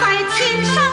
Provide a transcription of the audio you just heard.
在天上